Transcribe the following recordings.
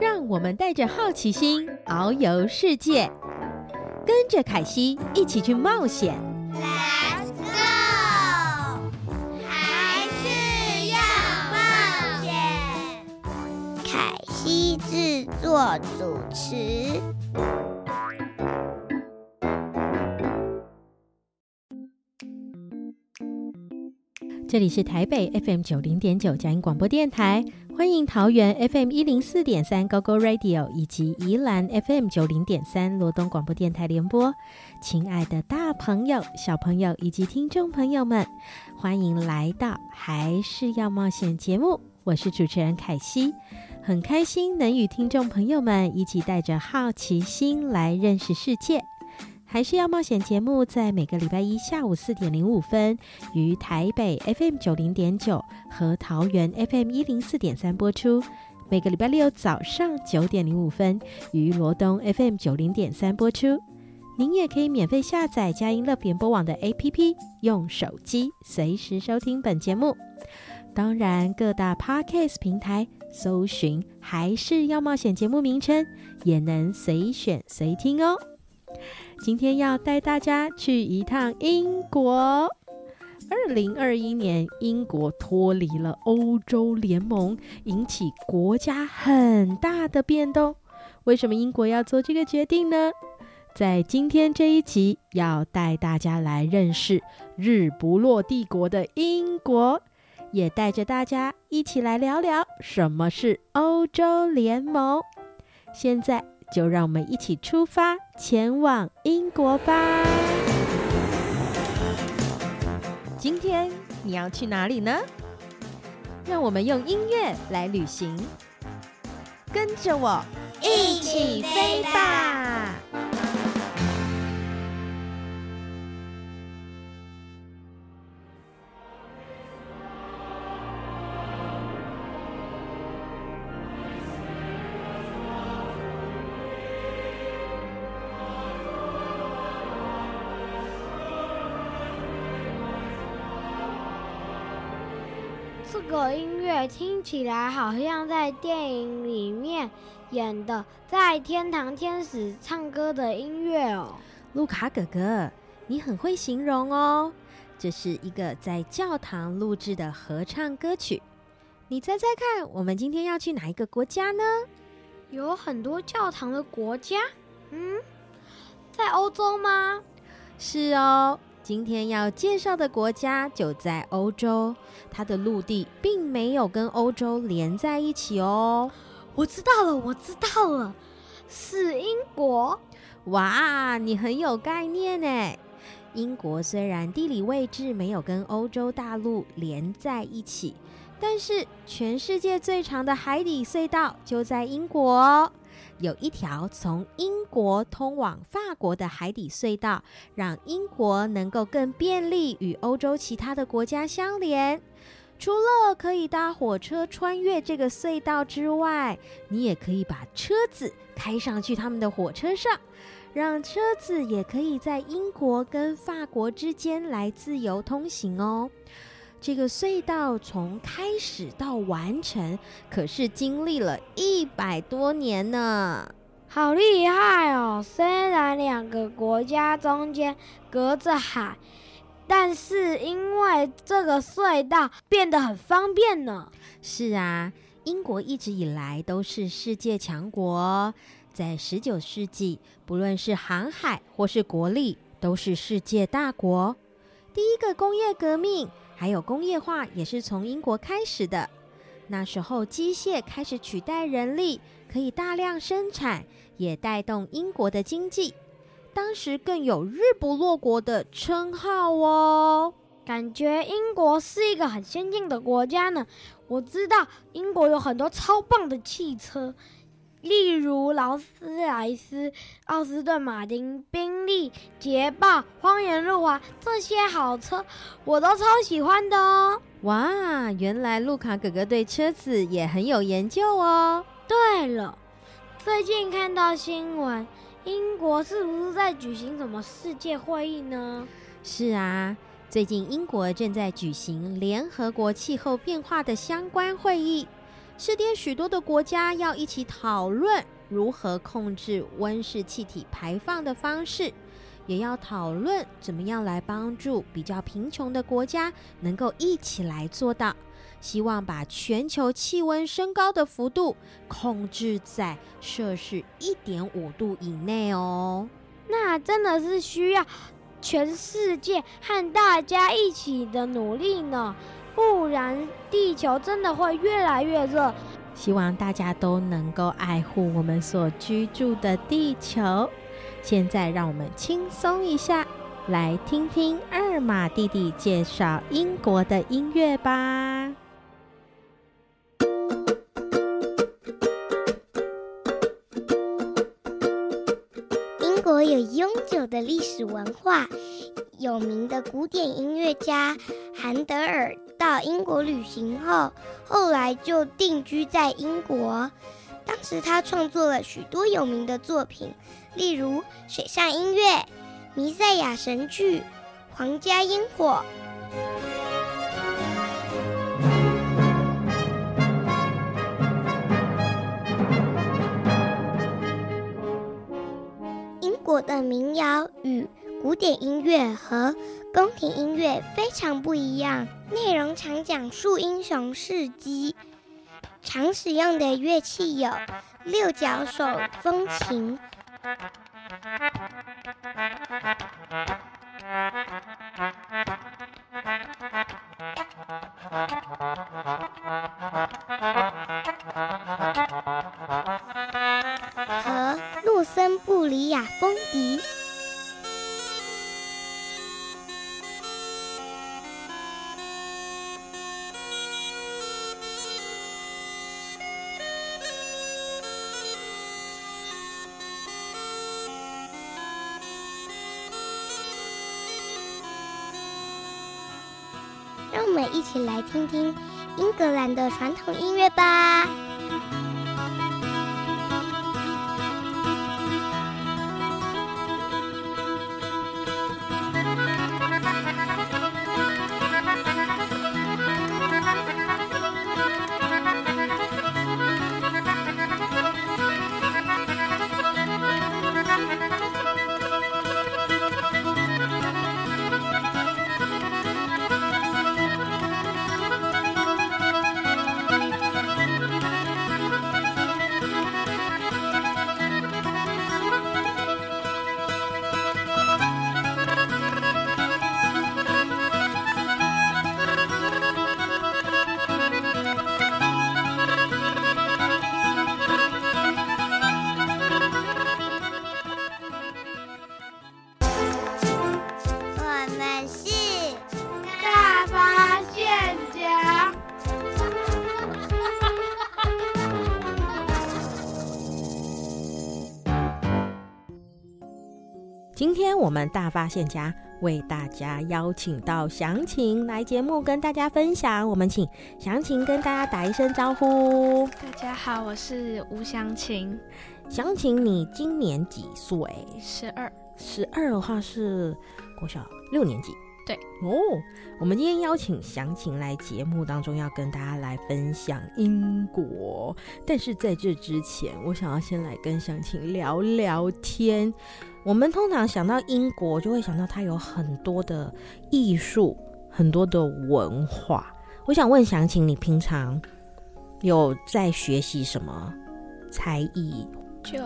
让我们带着好奇心遨游世界，跟着凯西一起去冒险。Let's go！还是要冒险。凯西制作主持。这里是台北 FM 九零点九佳音广播电台，欢迎桃园 FM 一零四点三 GoGo Radio 以及宜兰 FM 九零点三罗东广播电台联播。亲爱的大朋友、小朋友以及听众朋友们，欢迎来到还是要冒险节目。我是主持人凯西，很开心能与听众朋友们一起带着好奇心来认识世界。还是要冒险节目，在每个礼拜一下午四点零五分，于台北 FM 九零点九和桃园 FM 一零四点三播出；每个礼拜六早上九点零五分，于罗东 FM 九零点三播出。您也可以免费下载佳音乐联播网的 APP，用手机随时收听本节目。当然，各大 Podcast 平台搜寻“还是要冒险”节目名称，也能随选随听哦。今天要带大家去一趟英国。二零二一年，英国脱离了欧洲联盟，引起国家很大的变动。为什么英国要做这个决定呢？在今天这一集，要带大家来认识日不落帝国的英国，也带着大家一起来聊聊什么是欧洲联盟。现在。就让我们一起出发，前往英国吧。今天你要去哪里呢？让我们用音乐来旅行，跟着我一起飞吧。听起来好像在电影里面演的，在天堂天使唱歌的音乐哦。路卡哥哥，你很会形容哦。这是一个在教堂录制的合唱歌曲。你猜猜看，我们今天要去哪一个国家呢？有很多教堂的国家？嗯，在欧洲吗？是哦。今天要介绍的国家就在欧洲，它的陆地并没有跟欧洲连在一起哦。我知道了，我知道了，是英国。哇，你很有概念呢。英国虽然地理位置没有跟欧洲大陆连在一起，但是全世界最长的海底隧道就在英国。有一条从英国通往法国的海底隧道，让英国能够更便利与欧洲其他的国家相连。除了可以搭火车穿越这个隧道之外，你也可以把车子开上去他们的火车上，让车子也可以在英国跟法国之间来自由通行哦。这个隧道从开始到完成，可是经历了一百多年呢，好厉害哦！虽然两个国家中间隔着海，但是因为这个隧道变得很方便呢。是啊，英国一直以来都是世界强国，在十九世纪，不论是航海或是国力，都是世界大国。第一个工业革命。还有工业化也是从英国开始的，那时候机械开始取代人力，可以大量生产，也带动英国的经济。当时更有“日不落国”的称号哦。感觉英国是一个很先进的国家呢。我知道英国有很多超棒的汽车，例如劳斯莱斯、奥斯顿马丁、宾利、捷豹、荒原路滑这些好车，我都超喜欢的哦。哇，原来路卡哥哥对车子也很有研究哦。对了，最近看到新闻，英国是不是在举行什么世界会议呢？是啊，最近英国正在举行联合国气候变化的相关会议。世界许多的国家要一起讨论如何控制温室气体排放的方式，也要讨论怎么样来帮助比较贫穷的国家能够一起来做到，希望把全球气温升高的幅度控制在摄氏一点五度以内哦。那真的是需要全世界和大家一起的努力呢。不然，地球真的会越来越热。希望大家都能够爱护我们所居住的地球。现在，让我们轻松一下，来听听二马弟弟介绍英国的音乐吧。英国有悠久的历史文化，有名的古典音乐家韩德尔。到英国旅行后，后来就定居在英国。当时他创作了许多有名的作品，例如《水上音乐》《弥赛亚神剧》《皇家烟火》。英国的民谣与古典音乐和宫廷音乐非常不一样，内容常讲述英雄事迹，常使用的乐器有六角手风琴。和诺森布里亚风笛。一起来听听英格兰的传统音乐吧。今天我们大发现家为大家邀请到详情来节目跟大家分享，我们请详情跟大家打一声招呼。大家好，我是吴详情。详情，你今年几岁？十二。十二的话是国小六年级。对哦，我们今天邀请详情来节目当中，要跟大家来分享英国。但是在这之前，我想要先来跟详情聊聊天。我们通常想到英国，就会想到它有很多的艺术，很多的文化。我想问详情，你平常有在学习什么才艺？就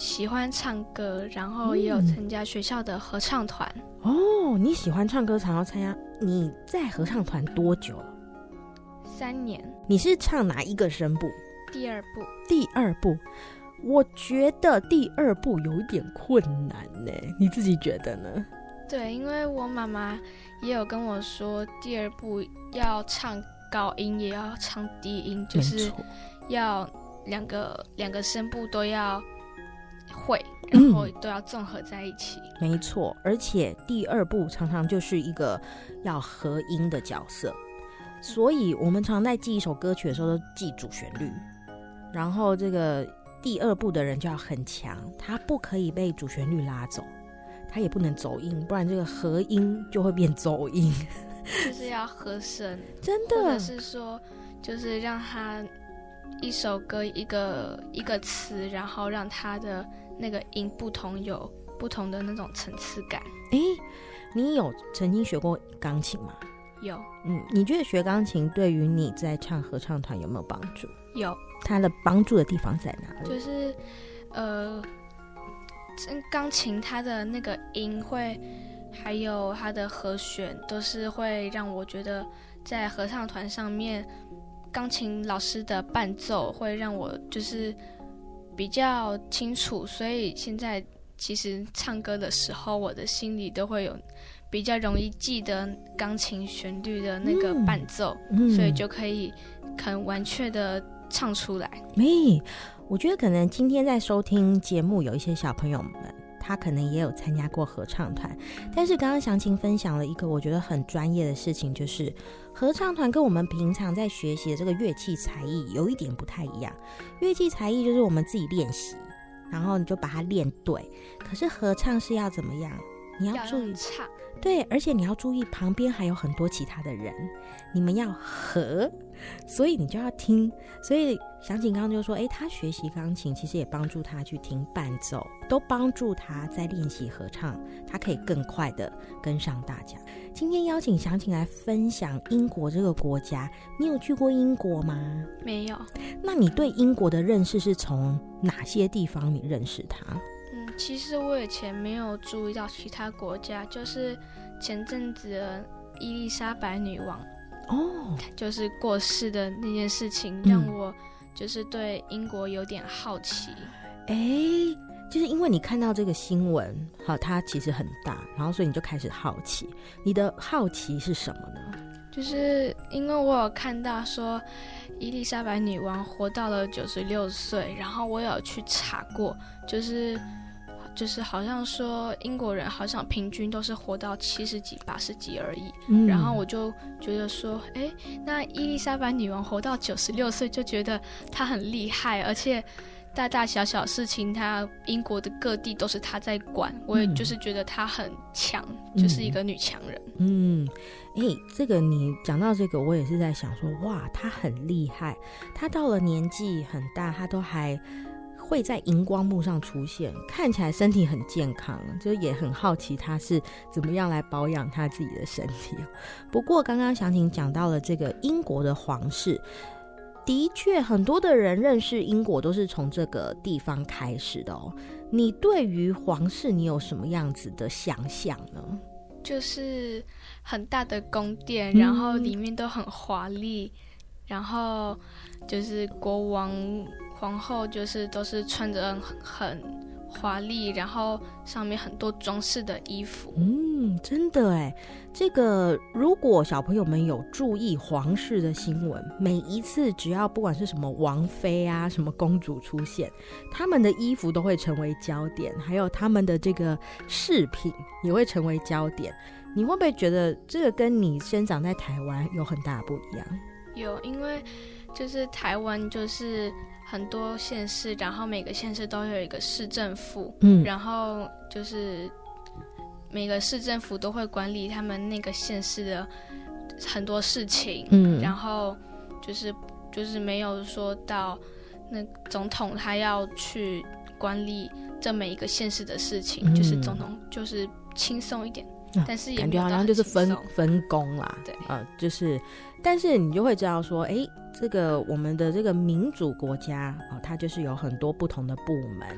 喜欢唱歌，然后也有参加学校的合唱团。嗯。哦，你喜欢唱歌，常要参加。你在合唱团多久？三年。你是唱哪一个声部？第二部。第二部。我觉得第二部有一点困难呢，你自己觉得呢？对，因为我妈妈也有跟我说，第二部要唱高音，也要唱低音，就是要两个两个声部都要会，然后都要综合在一起。没错，而且第二步常常就是一个要合音的角色，所以我们常常在记一首歌曲的时候都记主旋律，然后这个第二步的人就要很强，他不可以被主旋律拉走，他也不能走音，不然这个合音就会变走音。就是要合声，真的，或者是说，就是让他一首歌一个一个词，然后让它的那个音不同，有不同的那种层次感。诶，你有曾经学过钢琴吗？有。嗯，你觉得学钢琴对于你在唱合唱团有没有帮助？有。它的帮助的地方在哪里？就是，呃，钢琴它的那个音会。还有它的和弦都是会让我觉得，在合唱团上面，钢琴老师的伴奏会让我就是比较清楚，所以现在其实唱歌的时候，我的心里都会有比较容易记得钢琴旋律的那个伴奏，嗯嗯、所以就可以很完全的唱出来。没，我觉得可能今天在收听节目有一些小朋友们。他可能也有参加过合唱团，但是刚刚详情分享了一个我觉得很专业的事情，就是合唱团跟我们平常在学习的这个乐器才艺有一点不太一样。乐器才艺就是我们自己练习，然后你就把它练对。可是合唱是要怎么样？你要注意唱，对，而且你要注意旁边还有很多其他的人，你们要和。所以你就要听，所以祥景刚刚就说，诶，他学习钢琴其实也帮助他去听伴奏，都帮助他在练习合唱，他可以更快的跟上大家。今天邀请祥景来分享英国这个国家，你有去过英国吗？没有。那你对英国的认识是从哪些地方你认识他？嗯，其实我以前没有注意到其他国家，就是前阵子的伊丽莎白女王。哦，就是过世的那件事情，让我就是对英国有点好奇。哎、嗯，就是因为你看到这个新闻，好，它其实很大，然后所以你就开始好奇。你的好奇是什么呢？就是因为我有看到说伊丽莎白女王活到了九十六岁，然后我有去查过，就是。就是好像说英国人好像平均都是活到七十几、八十几而已，嗯，然后我就觉得说，哎，那伊丽莎白女王活到九十六岁，就觉得她很厉害，而且大大小小事情，她英国的各地都是她在管，我也就是觉得她很强，嗯，就是一个女强人。嗯，哎，这个你讲到这个，我也是在想说，哇，她很厉害，她到了年纪很大，她都还。会在荧光幕上出现，看起来身体很健康，就也很好奇他是怎么样来保养他自己的身体。不过刚刚详情讲到了这个英国的皇室，的确很多的人认识英国都是从这个地方开始的哦。你对于皇室你有什么样子的想象呢？就是很大的宫殿，然后里面都很华丽，嗯、然后就是国王。皇后就是都是穿着很很华丽，然后上面很多装饰的衣服。嗯，真的哎，这个如果小朋友们有注意皇室的新闻，每一次只要不管是什么王妃啊、什么公主出现，他们的衣服都会成为焦点，还有他们的这个饰品也会成为焦点。你会不会觉得这个跟你生长在台湾有很大不一样？有，因为就是台湾就是。很多县市，然后每个县市都有一个市政府，嗯，然后就是每个市政府都会管理他们那个县市的很多事情，嗯，然后就是就是没有说到那总统他要去管理这每一个县市的事情，嗯，就是总统就是轻松一点。但是也感觉好像就是分分工啦，对，呃，就是，但是你就会知道说，哎、欸，这个我们的这个民主国家哦，它就是有很多不同的部门，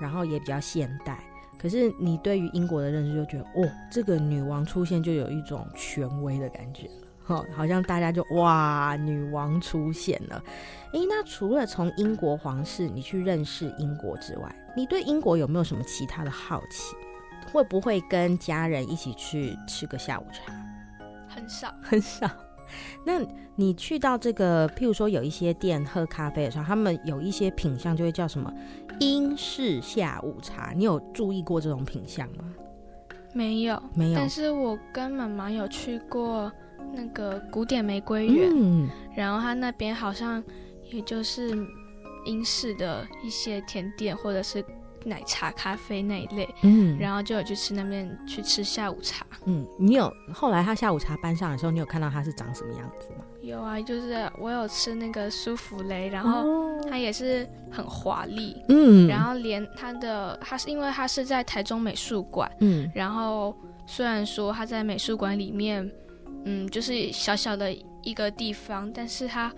然后也比较现代。可是你对于英国的认识就觉得，哦，这个女王出现就有一种权威的感觉，哦，好像大家就哇，女王出现了。哎、欸，那除了从英国皇室你去认识英国之外，你对英国有没有什么其他的好奇？会不会跟家人一起去吃个下午茶？很少，很少。那你去到这个，譬如说有一些店喝咖啡的时候，他们有一些品相就会叫什么英式下午茶，你有注意过这种品相吗？没有，没有。但是我跟妈妈有去过那个古典玫瑰园，嗯，然后他那边好像也就是英式的一些甜点或者是奶茶、咖啡那一类，嗯，然后就有去吃那边去吃下午茶，嗯，你有后来他下午茶搬上的时候，你有看到他是长什么样子吗？有啊，就是我有吃那个舒芙蕾，然后它也是很华丽，嗯，然后连它的它是因为它是在台中美术馆，嗯，然后虽然说它在美术馆里面，嗯，就是小小的一个地方，但是它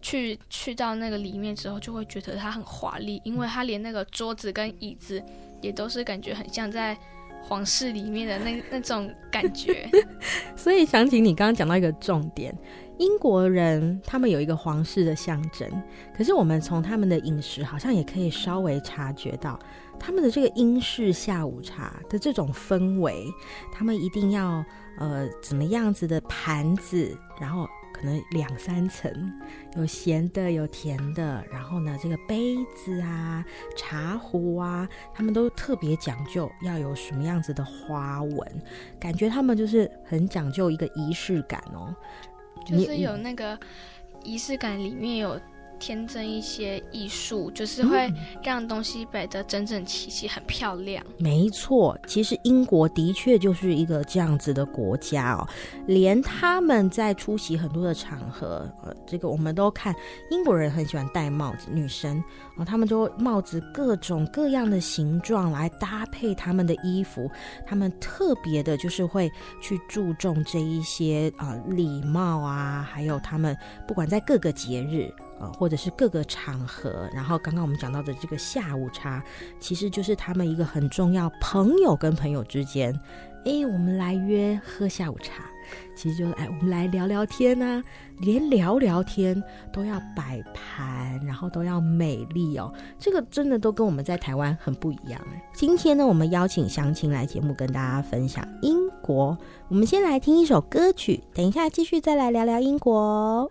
去去到那个里面之后，就会觉得它很华丽，因为它连那个桌子跟椅子也都是感觉很像在皇室里面的那那种感觉，所以想起你刚刚讲到一个重点。英国人他们有一个皇室的象征，可是我们从他们的饮食好像也可以稍微察觉到他们的这个英式下午茶的这种氛围。他们一定要呃怎么样子的盘子，然后可能两三层，有咸的有甜的，然后呢这个杯子啊、茶壶啊，他们都特别讲究要有什么样子的花纹，感觉他们就是很讲究一个仪式感哦。就是有那个仪式感，里面有添增一些艺术，就是会让东西摆得整整齐齐，很漂亮。没错，其实英国的确就是一个这样子的国家哦，连他们在出席很多的场合，呃，这个我们都看英国人很喜欢戴帽子，女生哦，他们就帽子各种各样的形状来搭配他们的衣服，他们特别的就是会去注重这一些啊礼貌啊，还有他们不管在各个节日。呃，或者是各个场合，然后刚刚我们讲到的这个下午茶，其实就是他们一个很重要，朋友跟朋友之间，哎，我们来约喝下午茶，其实就是哎，我们来聊聊天啊，连聊聊天都要摆盘，然后都要美丽哦，这个真的都跟我们在台湾很不一样。今天呢，我们邀请湘琴来节目跟大家分享英国，我们先来听一首歌曲，等一下继续再来聊聊英国。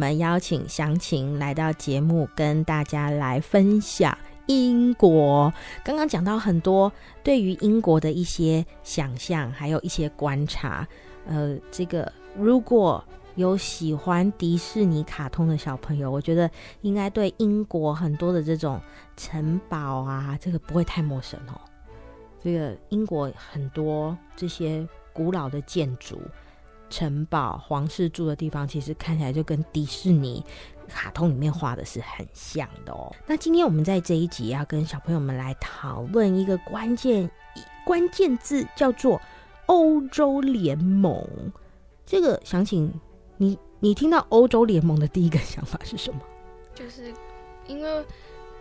们邀请详情来到节目，跟大家来分享英国。刚刚讲到很多对于英国的一些想象，还有一些观察。呃，这个如果有喜欢迪士尼卡通的小朋友，我觉得应该对英国很多的这种城堡啊，这个不会太陌生哦。这个英国很多这些古老的建筑、城堡、皇室住的地方，其实看起来就跟迪士尼卡通里面画的是很像的哦。那今天我们在这一集要跟小朋友们来讨论一个关键关键字，叫做欧洲联盟。这个想请你，你听到欧洲联盟的第一个想法是什么？就是因为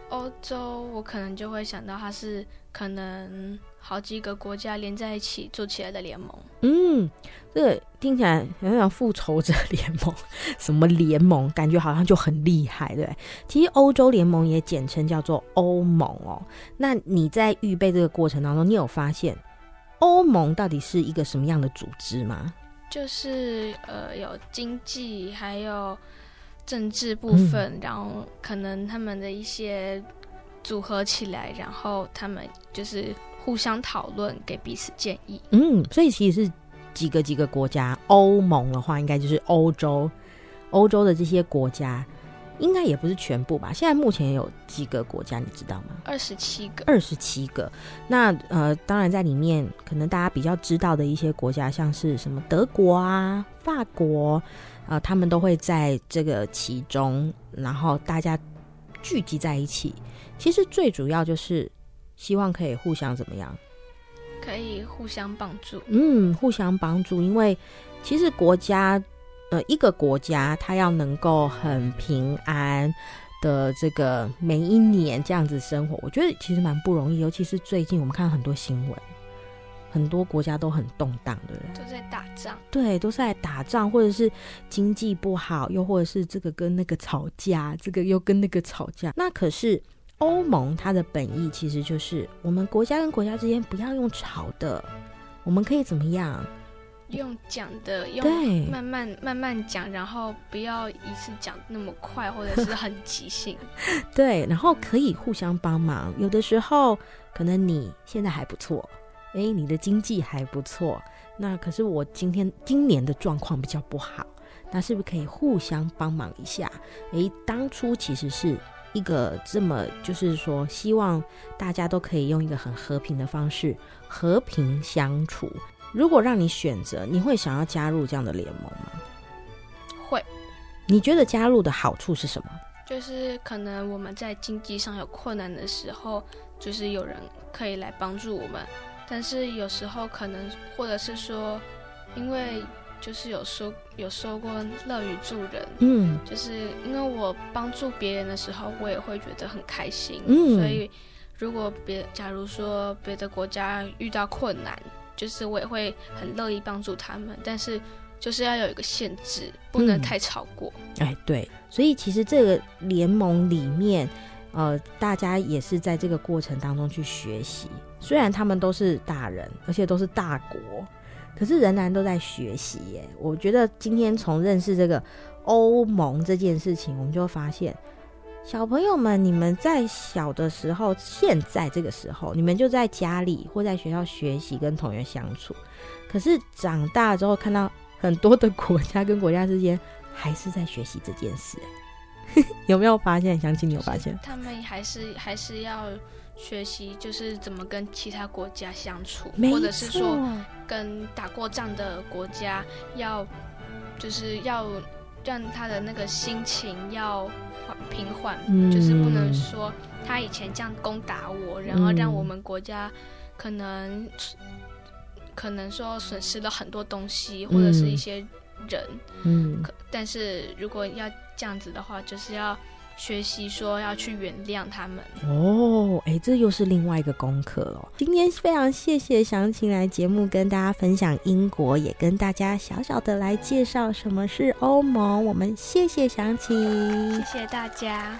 欧洲，我可能就会想到它是可能。好几个国家连在一起做起来的联盟，嗯，这个听起来有点像复仇者联盟，什么联盟，感觉好像就很厉害，对。其实欧洲联盟也简称叫做欧盟哦。那你在预备这个过程当中，你有发现欧盟到底是一个什么样的组织吗？就是呃，有经济还有政治部分，嗯，然后可能他们的一些组合起来，然后他们就是。互相讨论，给彼此建议。嗯，所以其实是几个几个国家，欧盟的话，应该就是欧洲，欧洲的这些国家，应该也不是全部吧？现在目前有几个国家，你知道吗？二十七个。二十七个。那呃，当然在里面，可能大家比较知道的一些国家，像是什么德国啊、法国啊，呃，他们都会在这个其中，然后大家聚集在一起。其实最主要就是。希望可以互相怎么样？可以互相帮助。嗯，互相帮助，因为其实国家，呃，一个国家它要能够很平安的这个每一年这样子生活，我觉得其实蛮不容易。尤其是最近我们看很多新闻，很多国家都很动荡，对不对？都在打仗。对，都是在打仗，或者是经济不好，又或者是这个跟那个吵架，这个又跟那个吵架。那可是。欧盟它的本意其实就是我们国家跟国家之间不要用吵的，我们可以怎么样？用讲的，用慢慢慢慢讲，然后不要一次讲那么快，或者是很即兴。对，然后可以互相帮忙。有的时候可能你现在还不错，哎，你的经济还不错，那可是我今天今年的状况比较不好，那是不是可以互相帮忙一下？哎，当初其实是。一个这么就是说，希望大家都可以用一个很和平的方式和平相处。如果让你选择，你会想要加入这样的联盟吗？会。你觉得加入的好处是什么？就是可能我们在经济上有困难的时候，就是有人可以来帮助我们。但是有时候可能，或者是说，因为。就是有说有说过乐于助人，嗯，就是因为我帮助别人的时候，我也会觉得很开心，嗯，所以如果别假如说别的国家遇到困难，就是我也会很乐意帮助他们，但是就是要有一个限制，不能太超过。嗯，哎，对，所以其实这个联盟里面，呃，大家也是在这个过程当中去学习，虽然他们都是大人，而且都是大国。可是仍然都在学习耶。我觉得今天从认识这个欧盟这件事情，我们就发现，小朋友们，你们在小的时候，现在这个时候，你们就在家里或在学校学习跟同学相处。可是长大之后，看到很多的国家跟国家之间还是在学习这件事，有没有发现？想起你有发现？他们还是还是要。学习就是怎么跟其他国家相处，或者是说跟打过仗的国家要，就是要让他的那个心情要缓平缓，嗯，就是不能说他以前这样攻打我，然后让我们国家可能，嗯，可能说损失了很多东西，或者是一些人，嗯，可但是如果要这样子的话，就是要。学习说要去原谅他们哦，哎，这又是另外一个功课哦。今天非常谢谢详情来节目跟大家分享英国，也跟大家小小的来介绍什么是欧盟。我们谢谢详情，谢谢大家。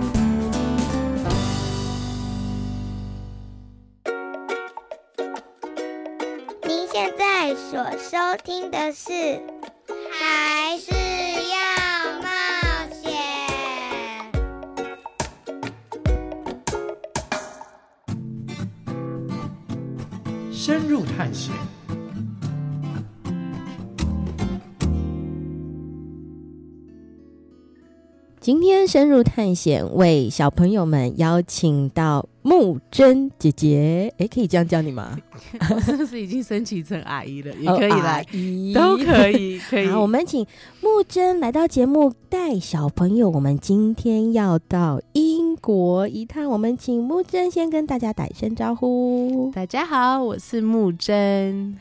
现在所收听的是《还是要冒险》，深入探险。今天深入探险，为小朋友们邀请到木真姐姐。哎，可以这样叫你吗？我是不是已经升级成阿姨了？也可以来，哦、都可以，可以。好，我们请木真来到节目，带小朋友。我们今天要到英国一趟，我们请木真先跟大家打一声招呼。大家好，我是木真。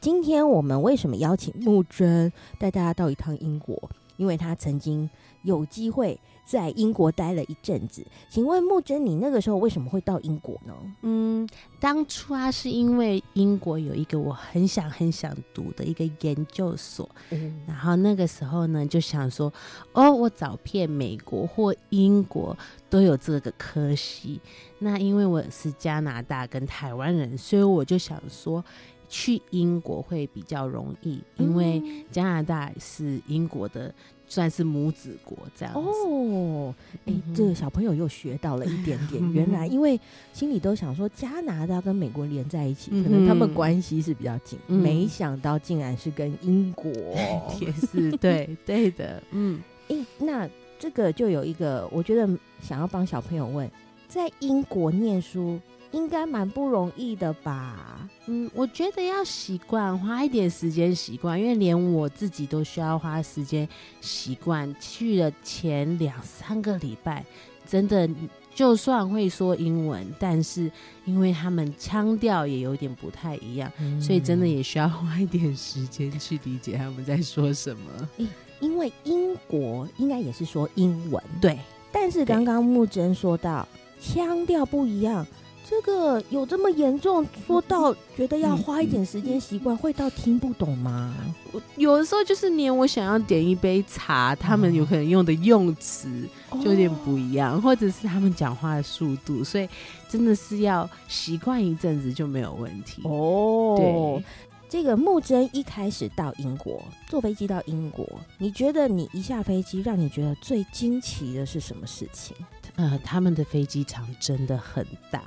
今天我们为什么邀请木真带大家到一趟英国？因为他曾经。有机会在英国待了一阵子，请问木真，你那个时候为什么会到英国呢？嗯，当初啊，是因为英国有一个我很想很想读的一个研究所，嗯，然后那个时候呢，就想说，哦，我找遍美国或英国都有这个科系，那因为我是加拿大跟台湾人，所以我就想说，去英国会比较容易，因为加拿大是英国的。算是母子国这样子哦，哎、欸，这个小朋友又学到了一点点。原来，因为心里都想说加拿大跟美国连在一起，可能他们关系是比较紧，嗯，没想到竟然是跟英国 也是对对的。嗯，哎、欸，那这个就有一个，我觉得想要帮小朋友问，在英国念书。应该蛮不容易的吧？嗯，我觉得要习惯，花一点时间习惯，因为连我自己都需要花时间习惯。去了前两三个礼拜，真的就算会说英文，但是因为他们腔调也有点不太一样，嗯，所以真的也需要花一点时间去理解他们在说什么。欸，因为英国应该也是说英文，对。但是刚刚木真说到腔调不一样。这个有这么严重？说到觉得要花一点时间习惯，会到听不懂吗？我有的时候就是连我想要点一杯茶，他们有可能用的用词就有点不一样，或者是他们讲话的速度，所以真的是要习惯一阵子就没有问题哦。对，这个木真一开始到英国，坐飞机到英国，你觉得你一下飞机，让你觉得最惊奇的是什么事情？呃，他们的飞机场真的很大。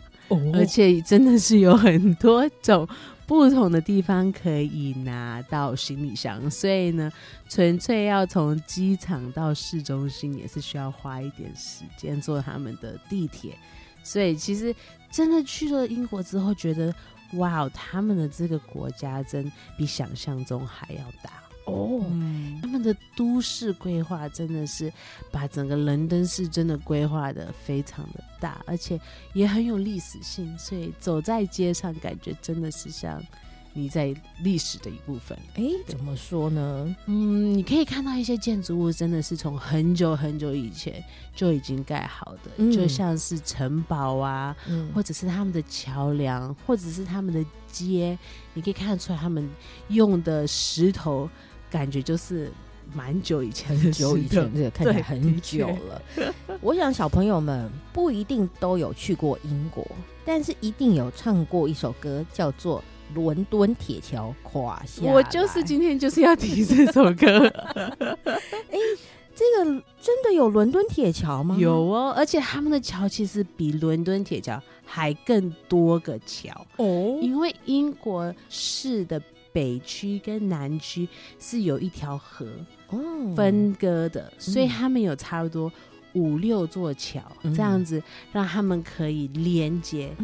而且真的是有很多种不同的地方可以拿到行李箱，所以呢，纯粹要从机场到市中心也是需要花一点时间坐他们的地铁。所以其实真的去了英国之后，觉得哇，他们的这个国家真比想象中还要大。哦、嗯，他们的都市规划真的是把整个伦敦市真的规划的非常的大，而且也很有历史性，所以走在街上感觉真的是像你在历史的一部分。哎，怎么说呢？嗯，你可以看到一些建筑物真的是从很久很久以前就已经盖好的，嗯、就像是城堡啊、嗯，或者是他们的桥梁，或者是他们的街，你可以看得出来他们用的石头。感觉就是蛮久以前，很久以前，这个看起来很久了。我想小朋友们不一定都有去过英国，但是一定有唱过一首歌，叫做《伦敦铁桥垮下》。我就是今天就是要提这首歌。哎，这个真的有伦敦铁桥吗？有哦，而且他们的桥其实比伦敦铁桥还更多个桥哦，因为英国式的。北区跟南区是有一条河分割的，哦，所以他们有差不多五六座桥，嗯，这样子让他们可以连接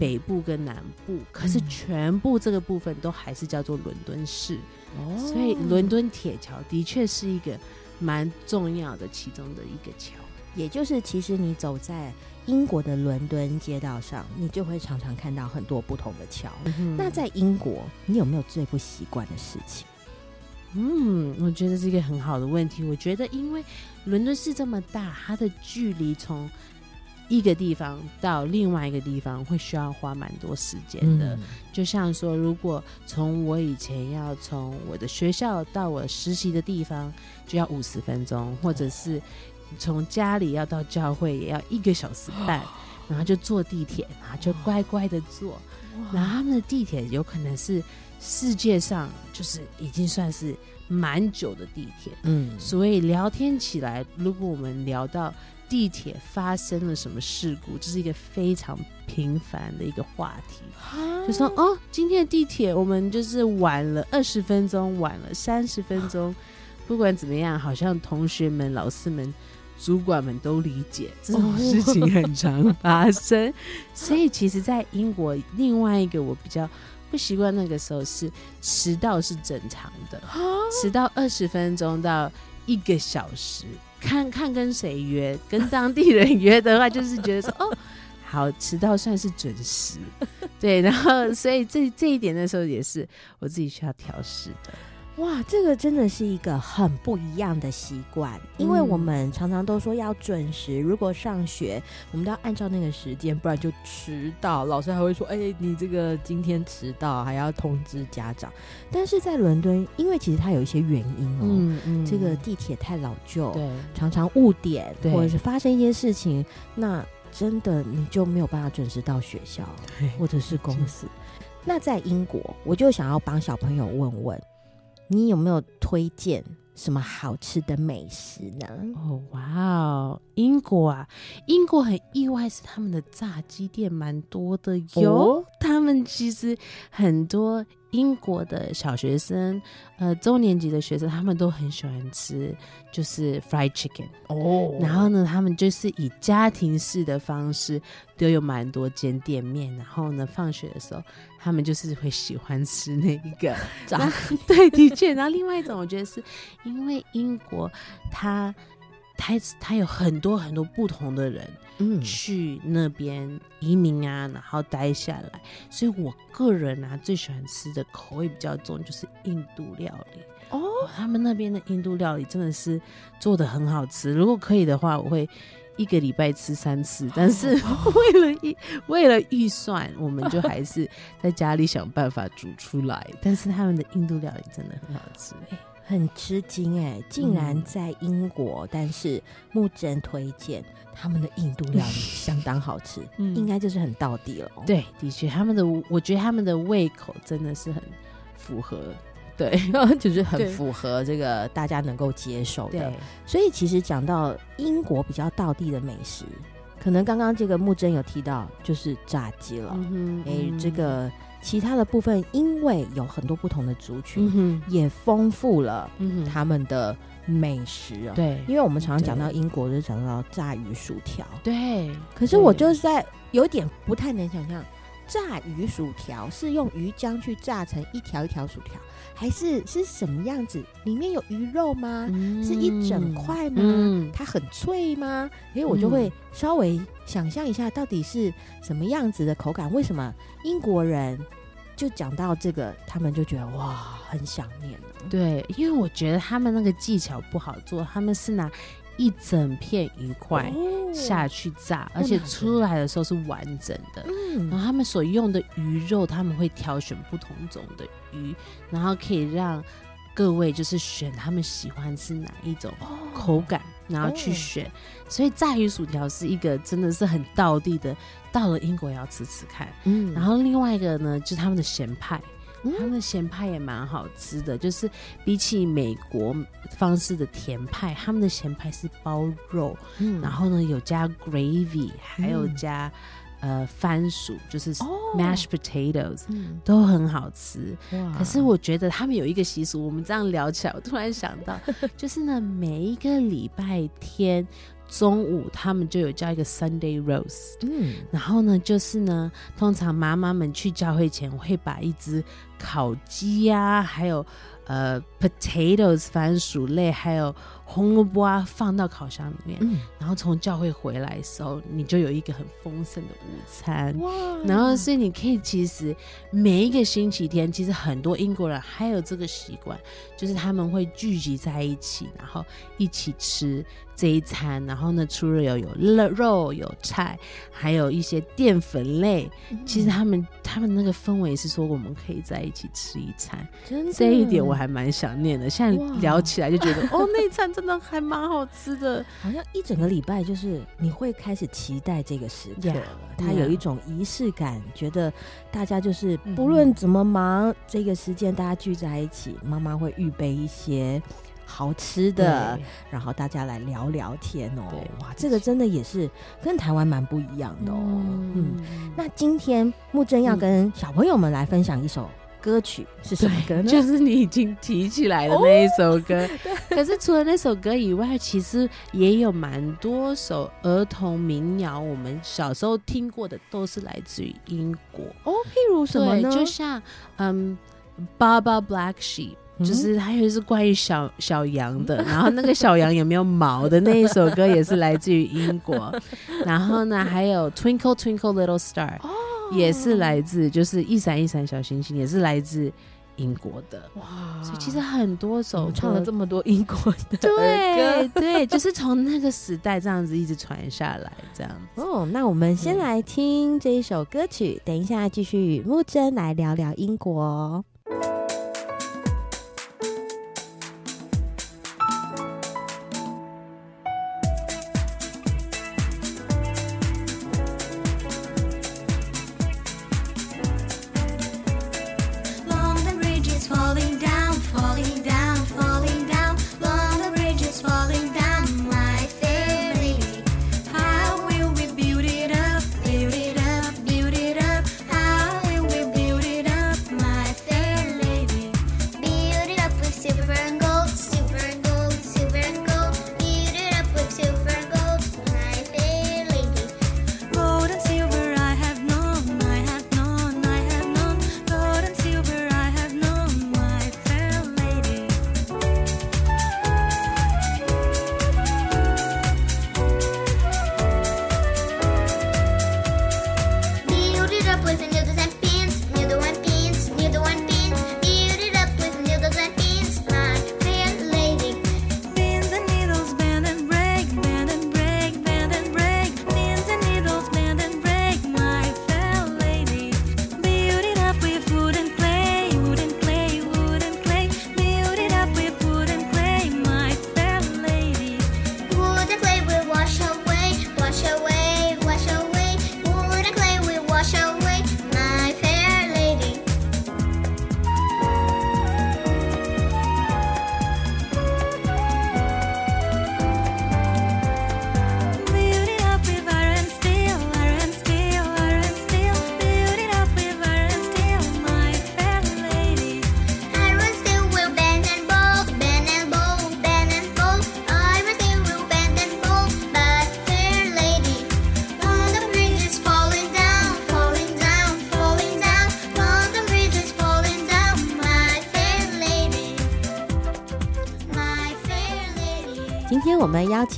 北部跟南部，嗯。可是全部这个部分都还是叫做伦敦市，哦，所以伦敦铁桥的确是一个蛮重要的其中的一个桥。也就是，其实你走在英国的伦敦街道上，你就会常常看到很多不同的桥。嗯、那在英国，你有没有最不习惯的事情？嗯，我觉得是一个很好的问题。我觉得，因为伦敦市这么大，它的距离从一个地方到另外一个地方会需要花蛮多时间的。嗯、就像说，如果从我以前要从我的学校到我实习的地方，就要五十分钟，或者是从家里要到教会也要一个小时半，然后就坐地铁，然后就乖乖的坐。然后他们的地铁有可能是。世界上就是已经算是蛮久的地铁，嗯，所以聊天起来，如果我们聊到地铁发生了什么事故，这是一个非常频繁的一个话题，就说哦，今天的地铁我们就是晚了二十分钟，晚了三十分钟，不管怎么样，好像同学们、老师们、主管们都理解这种事情很常发生，所以其实，在英国另外一个我比较。不习惯那个时候是迟到是正常的，迟到二十分钟到一个小时，看看跟谁约，跟当地人约的话，就是觉得说哦，好，迟到算是准时，对，然后所以这这一点的时候也是我自己需要调试的。哇，这个真的是一个很不一样的习惯，因为我们常常都说要准时。如果上学，我们都要按照那个时间，不然就迟到。老师还会说：“哎，你这个今天迟到，还要通知家长。”但是在伦敦，因为其实它有一些原因哦，嗯嗯，这个地铁太老旧，对，常常误点，对，或者是发生一些事情，那真的你就没有办法准时到学校或者是公司。那在英国，我就想要帮小朋友问问。你有没有推荐什么好吃的美食呢？哦，哇哦，英国啊，英国很意外是他们的炸鸡店蛮多的哟。哦、他们其实很多英国的小学生，呃，中年级的学生，他们都很喜欢吃，就是 fried chicken 哦。然后呢，他们就是以家庭式的方式，都有蛮多间店面。然后呢，放学的时候。他们就是会喜欢吃那一个，对，的确。然后另外一种，我觉得是因为英国它，它它它有很多很多不同的人，嗯，去那边移民啊，然后待下来。所以我个人啊，最喜欢吃的口味比较重就是印度料理哦。他们那边的印度料理真的是做的很好吃。如果可以的话，我会。一个礼拜吃三次，但是 为了预为了预算，我们就还是在家里想办法煮出来。但是他们的印度料理真的很好吃，欸，很吃惊哎！竟然在英国，嗯、但是木真推荐他们的印度料理相当好吃，嗯、应该就是很到地了。对，的确，他们的我觉得他们的胃口真的是很符合。对，就是很符合这个大家能够接受的。所以其实讲到英国比较道地的美食，可能刚刚这个木真有提到，就是炸鸡了。哎、嗯欸，这个其他的部分，因为有很多不同的族群，嗯、也丰富了他们的美食啊。对，因为我们常常讲到英国，就讲到炸鱼薯条。对，可是我就是在有点不太能想象，炸鱼薯条是用鱼浆去炸成一条一条薯条。还是是什么样子？里面有鱼肉吗？嗯、是一整块吗？嗯、它很脆吗？所以我就会稍微想象一下，到底是什么样子的口感？为什么英国人就讲到这个，他们就觉得哇，很想念？对，因为我觉得他们那个技巧不好做，他们是拿一整片鱼块下去炸，哦、而且出来的时候是完整的。嗯、然后他们所用的鱼肉，他们会挑选不同种的。鱼，然后可以让各位就是选他们喜欢吃哪一种口感，然后去选。所以炸鱼薯条是一个真的是很道地的，到了英国也要吃吃看。嗯，然后另外一个呢，就是他们的咸派，他们的咸派也蛮好吃的，就是比起美国方式的甜派，他们的咸派是包肉，嗯，然后呢有加 gravy，还有加。呃，番薯就是 mashed potatoes，、oh, 都很好吃。嗯、可是我觉得他们有一个习俗，我们这样聊起来，我突然想到，就是呢，每一个礼拜天中午，他们就有叫一个 Sunday roast。嗯，然后呢，就是呢，通常妈妈们去教会前，会把一只烤鸡呀、啊，还有。呃 potatoes 番薯类，还有红萝卜啊，放到烤箱里面，嗯、然后从教会回来的时候，你就有一个很丰盛的午餐。哇！然后所以你可以其实每一个星期天，其实很多英国人还有这个习惯，就是他们会聚集在一起，然后一起吃。这一餐，然后呢，除了有有肉肉有菜，还有一些淀粉类。嗯、其实他们他们那个氛围是说，我们可以在一起吃一餐。这一点我还蛮想念的。现在聊起来就觉得，哦，那一餐真的还蛮好吃的。好像一整个礼拜，就是你会开始期待这个时刻了。它有一种仪式感.觉得大家就是不论怎么忙，嗯、这个时间大家聚在一起，妈妈会预备一些。好吃的，然后大家来聊聊天哦。哇，这个真的也是跟台湾蛮不一样的哦。嗯，嗯，那今天木真要跟小朋友们来分享一首歌曲，是什么歌呢？就是你已经提起来的那一首歌。哦、可是除了那首歌以外，其实也有蛮多首儿童民谣，我们小时候听过的都是来自于英国哦。譬如什么呢？就像嗯 Baa Black Sheep。就是还有是关于小小羊的，然后那个小羊有没有毛的那一首歌也是来自于英国，然后呢还有 Twinkle Twinkle Little Star，也是来自就是一闪一闪小星星，也是来自英国的。哇，所以其实很多首唱了这么多英国的对对，就是从那个时代这样子一直传下来这样子。哦，那我们先来听这一首歌曲，等一下继续与木真来聊聊英国。邀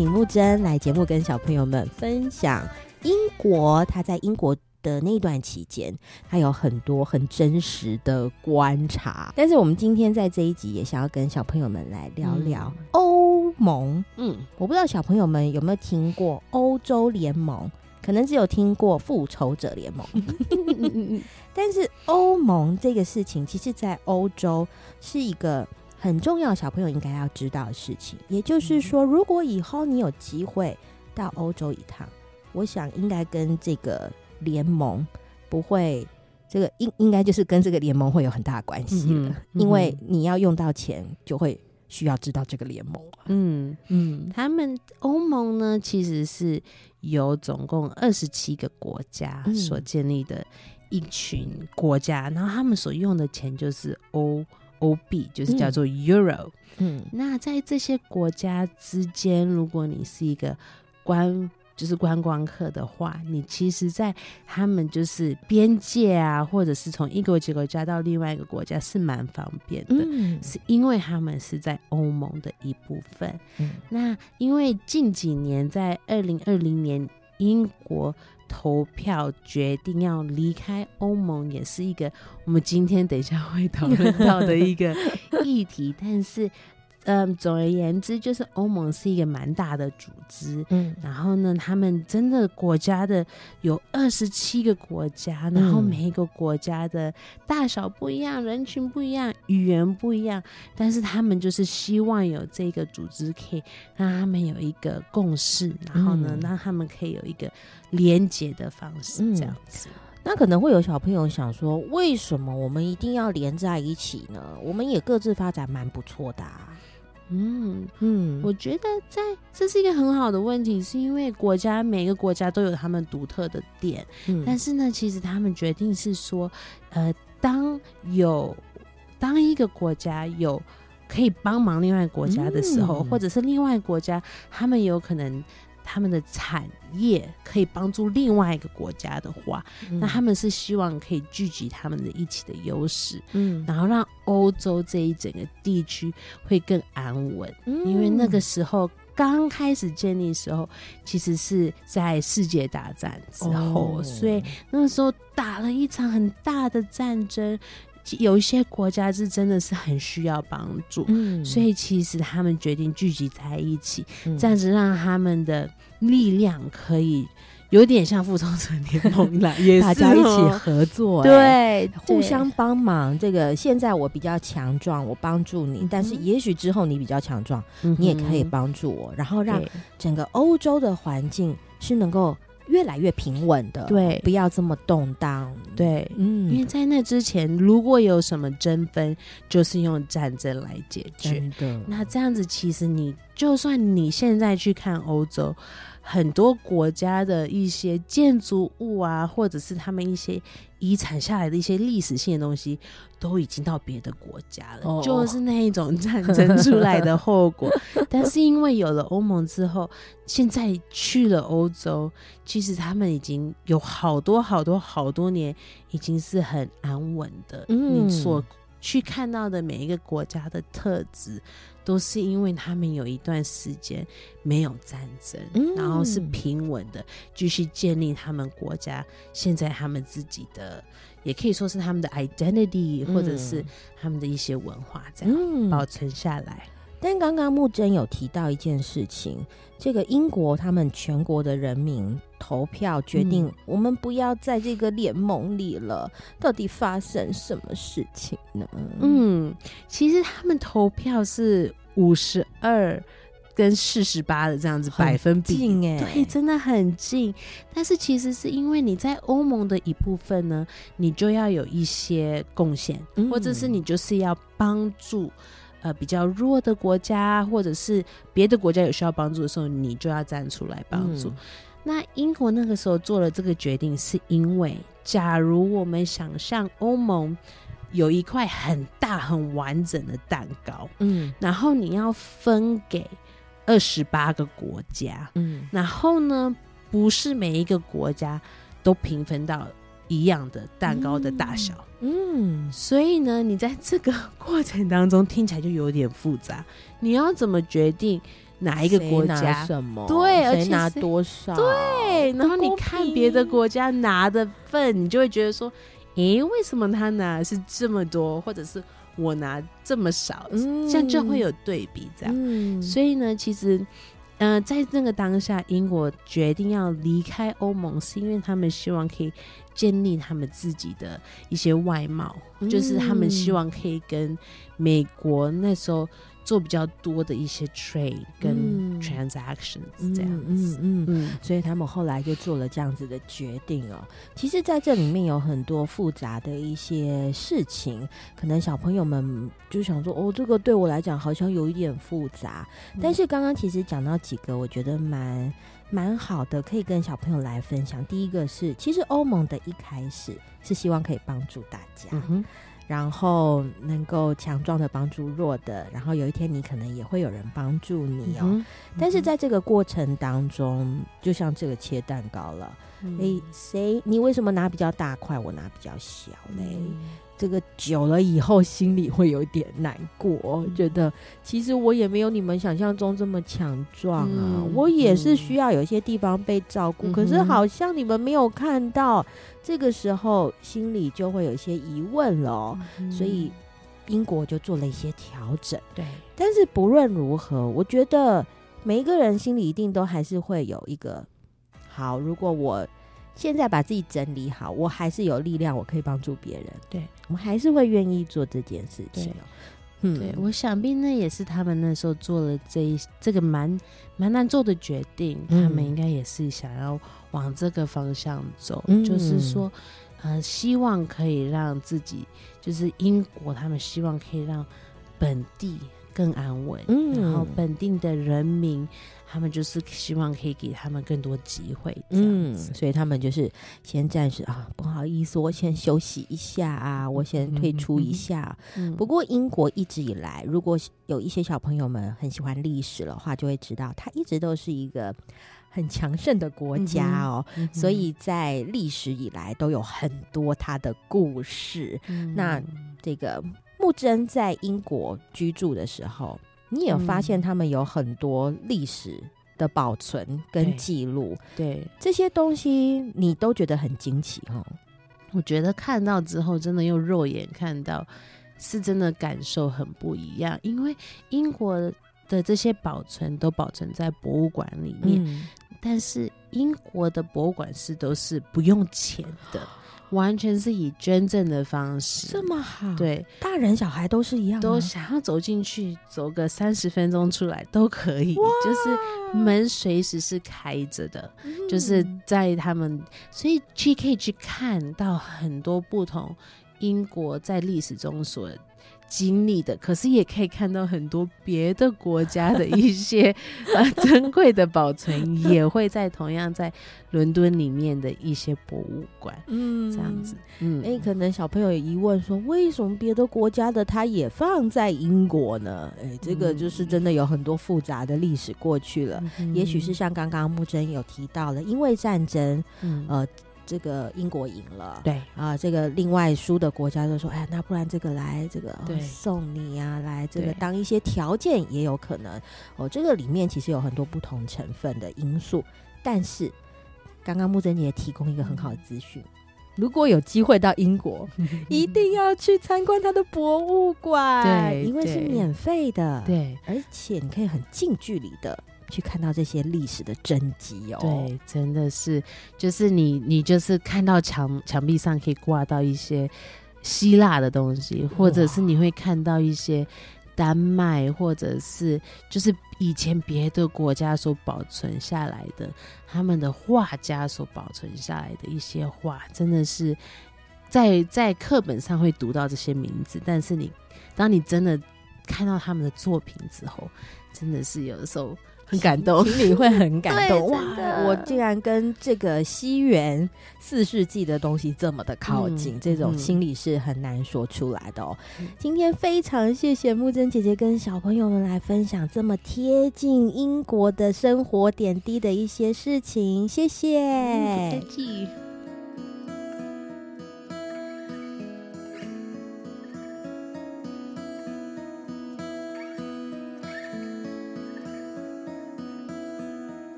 请木真来节目，跟小朋友们分享英国。他在英国的那段期间，他有很多很真实的观察。但是我们今天在这一集也想要跟小朋友们来聊聊欧盟。嗯，我不知道小朋友们有没有听过欧洲联盟，可能只有听过复仇者联盟。但是欧盟这个事情，其实在欧洲是一个。很重要，小朋友应该要知道的事情，也就是说，如果以后你有机会到欧洲一趟，我想应该跟这个联盟不会，这个应应该就是跟这个联盟会有很大的关系的，嗯嗯，因为你要用到钱，就会需要知道这个联盟。嗯嗯，他们欧盟呢，其实是由总共二十七个国家所建立的一群国家，嗯，然后他们所用的钱就是欧。欧币就是叫做 Euro，嗯，那在这些国家之间，如果你是一个观，就是观光客的话，你其实，在他们就是边界啊，或者是从一个国家到另外一个国家是蛮方便的，嗯，是因为他们是在欧盟的一部分。嗯，那因为近几年在二零二零年英国投票决定要离开欧盟，也是一个我们今天等一下会讨论到的一个议题，但是。嗯，总而言之，就是欧盟是一个蛮大的组织，嗯，然后呢，他们真的国家的有二十七个国家，然后每一个国家的大小不一样，人群不一样，语言不一样，但是他们就是希望有这个组织可以让他们有一个共识，然后呢，让他们可以有一个连接的方式，这样子。那可能会有小朋友想说，为什么我们一定要连在一起呢？我们也各自发展蛮不错的啊。嗯嗯，我觉得在这是一个很好的问题，是因为国家每个国家都有他们独特的点，嗯，但是呢，其实他们决定是说，呃，当有当一个国家有可以帮忙另外国家的时候，嗯，或者是另外国家他们有可能。他们的产业可以帮助另外一个国家的话，嗯、那他们是希望可以聚集他们的一起的优势，嗯，然后让欧洲这一整个地区会更安稳。嗯，因为那个时候刚开始建立的时候，其实是在世界大战之后，哦、所以那个时候打了一场很大的战争。有一些国家是真的是很需要帮助，嗯，所以其实他们决定聚集在一起，嗯，这样子让他们的力量可以有点像复仇者联盟了，也是大家一起合作，对，互相帮忙。这个现在我比较强壮，我帮助你，嗯，但是也许之后你比较强壮，嗯，你也可以帮助我，然后让整个欧洲的环境是能够。越来越平稳的，对，不要这么动荡，对，嗯，因为在那之前，如果有什么争分，就是用战争来解决。对，那这样子，其实你就算你现在去看欧洲。很多国家的一些建筑物啊，或者是他们一些遗产下来的一些历史性的东西，都已经到别的国家了，哦、就是那一种战争出来的后果。但是因为有了欧盟之后，现在去了欧洲，其实他们已经有好多好多好多年，已经是很安稳的。嗯，你所去看到的每一个国家的特质。都是因为他们有一段时间没有战争，嗯、然后是平稳的，继续建立他们国家。现在他们自己的，也可以说是他们的 identity，、嗯、或者是他们的一些文化，这样保存下来。嗯、但刚刚木真有提到一件事情，这个英国他们全国的人民投票决定，我们不要在这个联盟里了。嗯、到底发生什么事情呢？嗯，其实他们投票是。五十二跟四十八的这样子百分比，对，真的很近。但是其实是因为你在欧盟的一部分呢，你就要有一些贡献，嗯、或者是你就是要帮助呃比较弱的国家，或者是别的国家有需要帮助的时候，你就要站出来帮助。嗯、那英国那个时候做了这个决定，是因为假如我们想象欧盟。有一块很大很完整的蛋糕，嗯，然后你要分给二十八个国家，嗯，然后呢，不是每一个国家都平分到一样的蛋糕的大小，嗯，嗯，所以呢，你在这个过程当中听起来就有点复杂，你要怎么决定哪一个国家？什么？对，而且拿多少？对，然后你看别的国家拿的份，你就会觉得说。诶，为什么他拿是这么多，或者是我拿这么少？嗯，这样就会有对比，这样。嗯，所以呢，其实，呃，在那个当下，英国决定要离开欧盟，是因为他们希望可以建立他们自己的一些外贸，嗯，就是他们希望可以跟美国那时候。做比较多的一些 trade 跟 transactions 这样子，嗯嗯，嗯，嗯，所以他们后来就做了这样子的决定哦。其实，在这里面有很多复杂的一些事情，可能小朋友们就想说，哦，这个对我来讲好像有一点复杂。但是刚刚其实讲到几个，我觉得蛮蛮好的，可以跟小朋友来分享。第一个是，其实欧盟的一开始是希望可以帮助大家。嗯然后能够强壮的帮助弱的，然后有一天你可能也会有人帮助你哦。嗯、但是在这个过程当中，就像这个切蛋糕了，诶、嗯，谁？你为什么拿比较大块，我拿比较小嘞？嗯这个久了以后，心里会有点难过，嗯、觉得其实我也没有你们想象中这么强壮啊，嗯、我也是需要有些地方被照顾，嗯、可是好像你们没有看到，嗯、这个时候心里就会有一些疑问了，嗯、所以英国就做了一些调整。对，但是不论如何，我觉得每一个人心里一定都还是会有一个好，如果我。现在把自己整理好，我还是有力量，我可以帮助别人。对，我们还是会愿意做这件事情。嗯，对，我想必那也是他们那时候做了这一这个蛮蛮难做的决定。嗯、他们应该也是想要往这个方向走，嗯、就是说，呃，希望可以让自己，就是英国，他们希望可以让本地更安稳，嗯、然后本地的人民。他们就是希望可以给他们更多机会，嗯，所以他们就是先暂时啊，不好意思，我先休息一下啊，我先退出一下。嗯，不过英国一直以来，如果有一些小朋友们很喜欢历史的话，就会知道它一直都是一个很强盛的国家哦，嗯嗯、所以在历史以来都有很多它的故事。嗯、那这个木贞在英国居住的时候。你有发现他们有很多历史的保存跟记录，对这些东西你都觉得很惊奇哦。我觉得看到之后，真的用肉眼看到，是真的感受很不一样。因为英国的这些保存都保存在博物馆里面，嗯、但是英国的博物馆是都是不用钱的。完全是以捐赠的方式，这么好，对，大人小孩都是一样，都想要走进去，走个三十分钟出来都可以，就是门随时是开着的，嗯、就是在他们，所以去可以去看到很多不同英国在历史中所。经历的，可是也可以看到很多别的国家的一些 呃珍贵的保存，也会在同样在伦敦里面的一些博物馆，嗯，这样子，嗯，哎、欸，可能小朋友有疑问说，为什么别的国家的它也放在英国呢？哎、欸，这个就是真的有很多复杂的历史过去了，嗯、也许是像刚刚木真有提到了，因为战争，嗯，呃。这个英国赢了，对。啊，这个另外输的国家就说：“哎，那不然这个来这个、哦、送你呀、啊，来这个当一些条件也有可能。哦。”这个里面其实有很多不同成分的因素，但是刚刚木真姐提供一个很好的资讯：嗯、如果有机会到英国，一定要去参观他的博物馆，对，因为是免费的，对，而且你可以很近距离的。去看到这些历史的真迹哦，对，真的是，就是你，你就是看到墙墙壁上可以挂到一些希腊的东西，或者是你会看到一些丹麦，或者是就是以前别的国家所保存下来的，他们的画家所保存下来的一些画，真的是在在课本上会读到这些名字，但是你当你真的看到他们的作品之后，真的是有的时候。很感动，心里会很感动哇！我竟然跟这个西元四世纪的东西这么的靠近，嗯、这种心里是很难说出来的哦。嗯、今天非常谢谢木真姐姐跟小朋友们来分享这么贴近英国的生活点滴的一些事情，谢谢。嗯，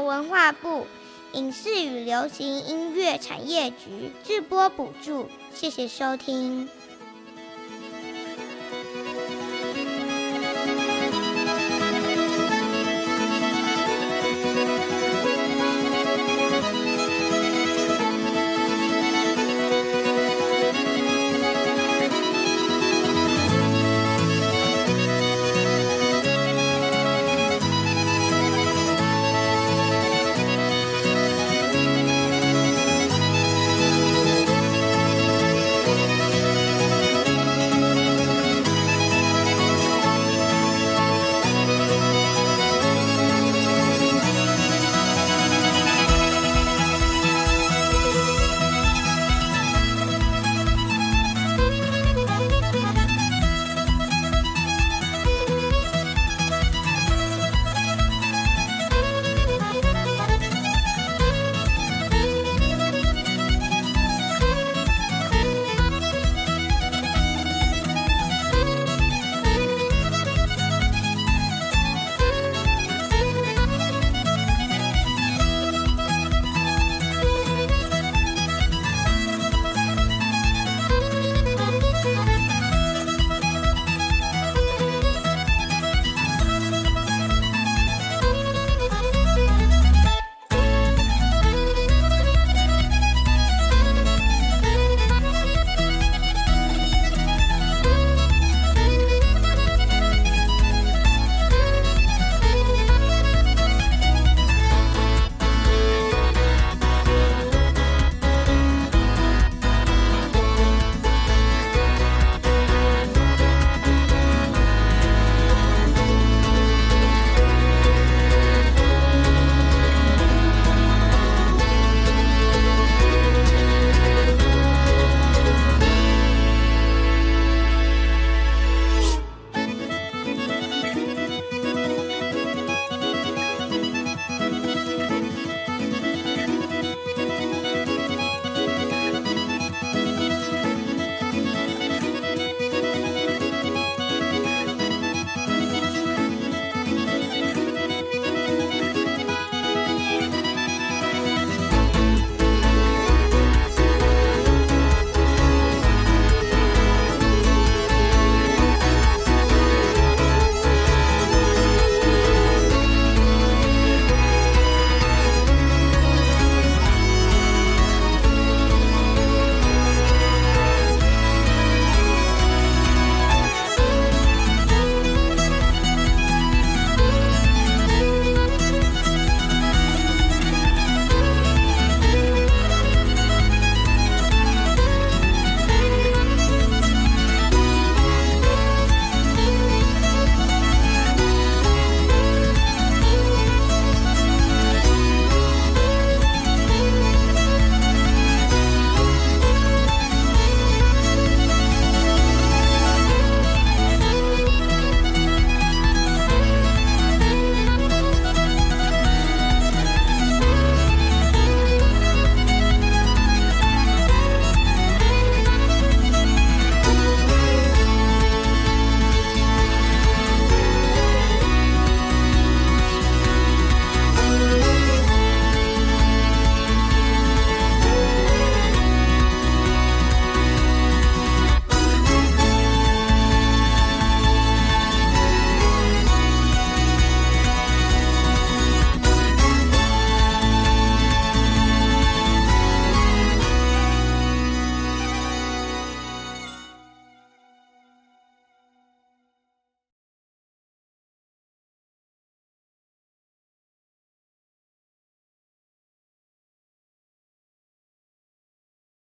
文化部影视与流行音乐产业局制播补助，谢谢收听。